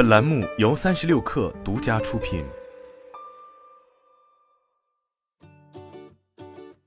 本栏目由三十六氪独家出品。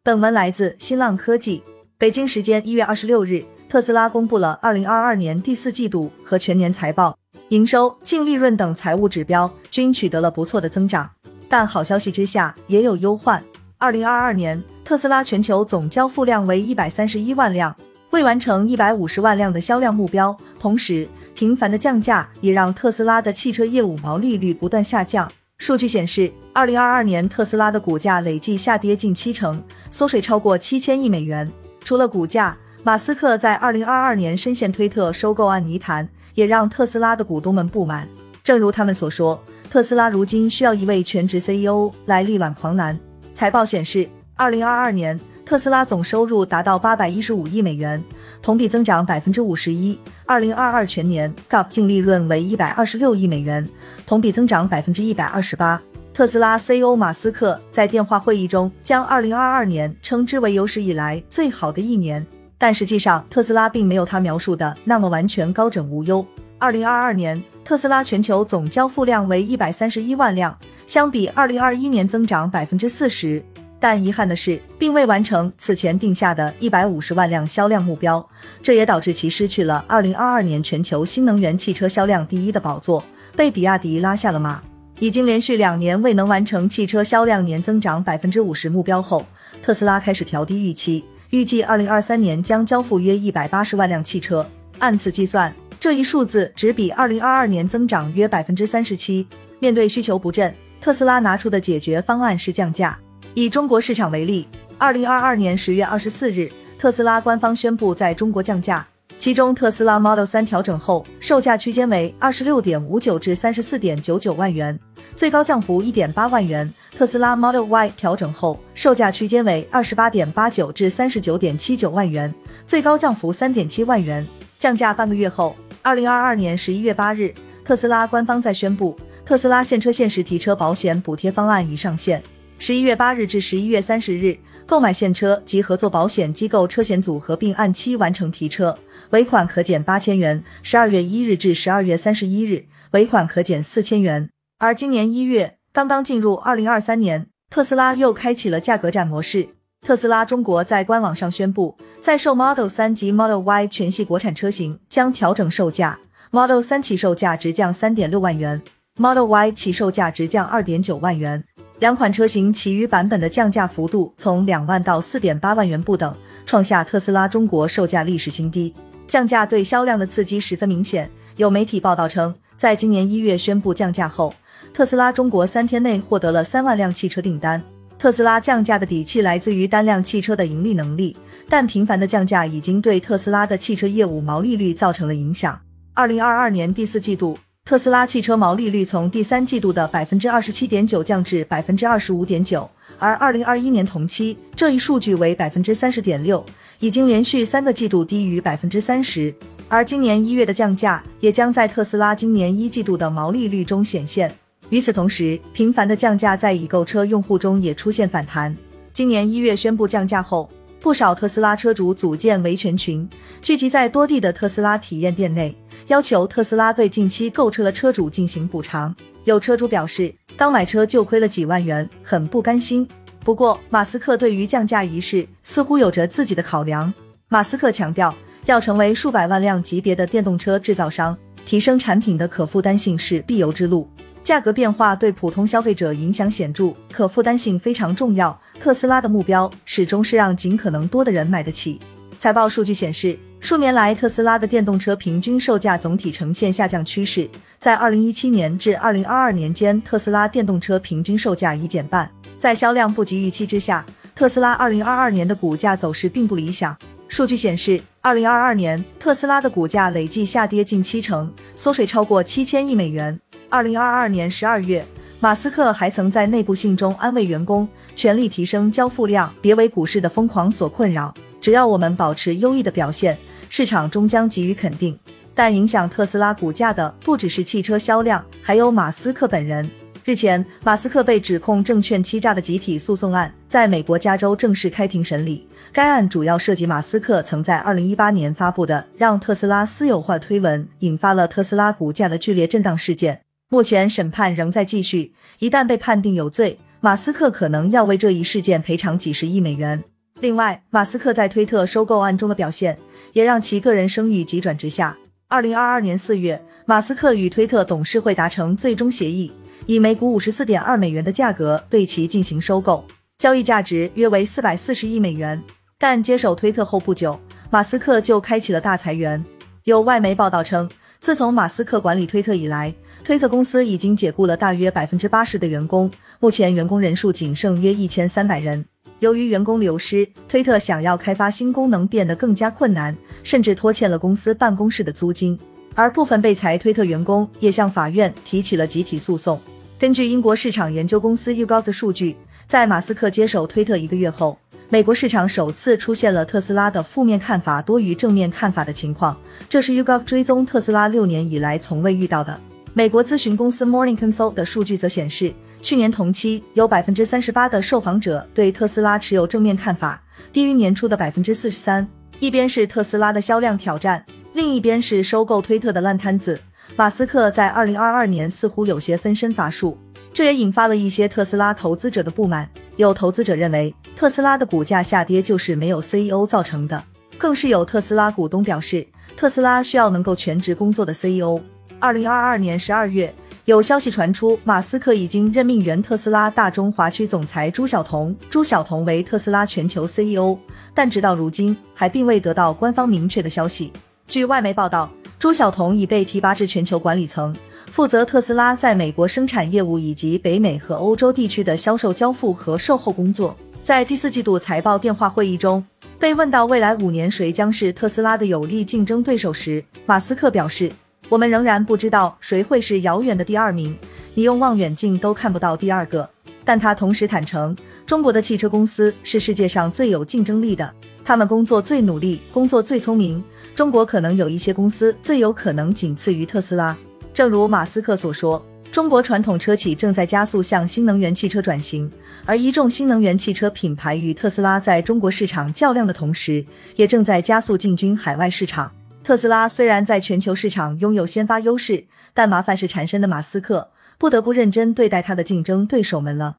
本文来自新浪科技。北京时间一月二十六日，特斯拉公布了二零二二年第四季度和全年财报，营收、净利润等财务指标均取得了不错的增长。但好消息之下也有忧患。二零二二年，特斯拉全球总交付量为一百三十一万辆，未完成一百五十万辆的销量目标。同时，频繁的降价也让特斯拉的汽车业务毛利率不断下降。数据显示，二零二二年特斯拉的股价累计下跌近七成，缩水超过七千亿美元。除了股价，马斯克在二零二二年深陷推特收购案泥潭，也让特斯拉的股东们不满。正如他们所说，特斯拉如今需要一位全职 CEO 来力挽狂澜。财报显示，二零二二年特斯拉总收入达到八百一十五亿美元，同比增长百分之五十一。二零二二全年，Gap 净利润为一百二十六亿美元，同比增长百分之一百二十八。特斯拉 CEO 马斯克在电话会议中将2022年称之为有史以来最好的一年，但实际上特斯拉并没有他描述的那么完全高枕无忧。2022年，特斯拉全球总交付量为131万辆，相比2021年增长40%，但遗憾的是，并未完成此前定下的一百五十万辆销量目标，这也导致其失去了2022年全球新能源汽车销量第一的宝座，被比亚迪拉下了马。已经连续两年未能完成汽车销量年增长百分之五十目标后，特斯拉开始调低预期，预计二零二三年将交付约一百八十万辆汽车。按此计算，这一数字只比二零二二年增长约百分之三十七。面对需求不振，特斯拉拿出的解决方案是降价。以中国市场为例，二零二二年十月二十四日，特斯拉官方宣布在中国降价。其中，特斯拉 Model 3调整后，售价区间为二十六点五九至三十四点九九万元，最高降幅一点八万元；特斯拉 Model Y 调整后，售价区间为二十八点八九至三十九点七九万元，最高降幅三点七万元。降价半个月后，二零二二年十一月八日，特斯拉官方再宣布，特斯拉现车现时提车保险补贴方案已上线。十一月八日至十一月三十日，购买现车及合作保险机构车险组合并按期完成提车。尾款可减八千元，十二月一日至十二月三十一日，尾款可减四千元。而今年一月，刚刚进入二零二三年，特斯拉又开启了价格战模式。特斯拉中国在官网上宣布，在售 Model 三及 Model Y 全系国产车型将调整售价，Model 三起售价直降三点六万元，Model Y 起售价直降二点九万元。两款车型其余版本的降价幅度从两万到四点八万元不等，创下特斯拉中国售价历史新低。降价对销量的刺激十分明显。有媒体报道称，在今年一月宣布降价后，特斯拉中国三天内获得了三万辆汽车订单。特斯拉降价的底气来自于单辆汽车的盈利能力，但频繁的降价已经对特斯拉的汽车业务毛利率造成了影响。二零二二年第四季度，特斯拉汽车毛利率从第三季度的百分之二十七点九降至百分之二十五点九，而二零二一年同期这一数据为百分之三十点六。已经连续三个季度低于百分之三十，而今年一月的降价也将在特斯拉今年一季度的毛利率中显现。与此同时，频繁的降价在已购车用户中也出现反弹。今年一月宣布降价后，不少特斯拉车主组建维权群，聚集在多地的特斯拉体验店内，要求特斯拉对近期购车的车主进行补偿。有车主表示，刚买车就亏了几万元，很不甘心。不过，马斯克对于降价一事似乎有着自己的考量。马斯克强调，要成为数百万辆级别的电动车制造商，提升产品的可负担性是必由之路。价格变化对普通消费者影响显著，可负担性非常重要。特斯拉的目标始终是让尽可能多的人买得起。财报数据显示，数年来特斯拉的电动车平均售价总体呈现下降趋势，在二零一七年至二零二二年间，特斯拉电动车平均售价已减半。在销量不及预期之下，特斯拉二零二二年的股价走势并不理想。数据显示，二零二二年特斯拉的股价累计下跌近七成，缩水超过七千亿美元。二零二二年十二月，马斯克还曾在内部信中安慰员工，全力提升交付量，别为股市的疯狂所困扰。只要我们保持优异的表现，市场终将给予肯定。但影响特斯拉股价的不只是汽车销量，还有马斯克本人。日前，马斯克被指控证券欺诈的集体诉讼案在美国加州正式开庭审理。该案主要涉及马斯克曾在2018年发布的让特斯拉私有化推文，引发了特斯拉股价的剧烈震荡事件。目前审判仍在继续，一旦被判定有罪，马斯克可能要为这一事件赔偿几十亿美元。另外，马斯克在推特收购案中的表现，也让其个人声誉急转直下。2022年4月，马斯克与推特董事会达成最终协议，以每股54.2美元的价格对其进行收购，交易价值约为440亿美元。但接手推特后不久，马斯克就开启了大裁员。有外媒报道称，自从马斯克管理推特以来，推特公司已经解雇了大约百分之八十的员工，目前员工人数仅剩约一千三百人。由于员工流失，推特想要开发新功能变得更加困难，甚至拖欠了公司办公室的租金。而部分被裁推特员工也向法院提起了集体诉讼。根据英国市场研究公司 Ugov 的数据，在马斯克接手推特一个月后，美国市场首次出现了特斯拉的负面看法多于正面看法的情况，这是 Ugov 追踪特斯拉六年以来从未遇到的。美国咨询公司 Morning Consult 的数据则显示，去年同期有百分之三十八的受访者对特斯拉持有正面看法，低于年初的百分之四十三。一边是特斯拉的销量挑战，另一边是收购推特的烂摊子。马斯克在二零二二年似乎有些分身乏术，这也引发了一些特斯拉投资者的不满。有投资者认为，特斯拉的股价下跌就是没有 CEO 造成的，更是有特斯拉股东表示，特斯拉需要能够全职工作的 CEO。二零二二年十二月，有消息传出，马斯克已经任命原特斯拉大中华区总裁朱晓彤，朱晓彤为特斯拉全球 CEO，但直到如今还并未得到官方明确的消息。据外媒报道，朱晓彤已被提拔至全球管理层。负责特斯拉在美国生产业务以及北美和欧洲地区的销售交付和售后工作。在第四季度财报电话会议中，被问到未来五年谁将是特斯拉的有力竞争对手时，马斯克表示：“我们仍然不知道谁会是遥远的第二名，你用望远镜都看不到第二个。”但他同时坦诚，中国的汽车公司是世界上最有竞争力的，他们工作最努力，工作最聪明。中国可能有一些公司最有可能仅次于特斯拉。正如马斯克所说，中国传统车企正在加速向新能源汽车转型，而一众新能源汽车品牌与特斯拉在中国市场较量的同时，也正在加速进军海外市场。特斯拉虽然在全球市场拥有先发优势，但麻烦是缠身的马斯克不得不认真对待他的竞争对手们了。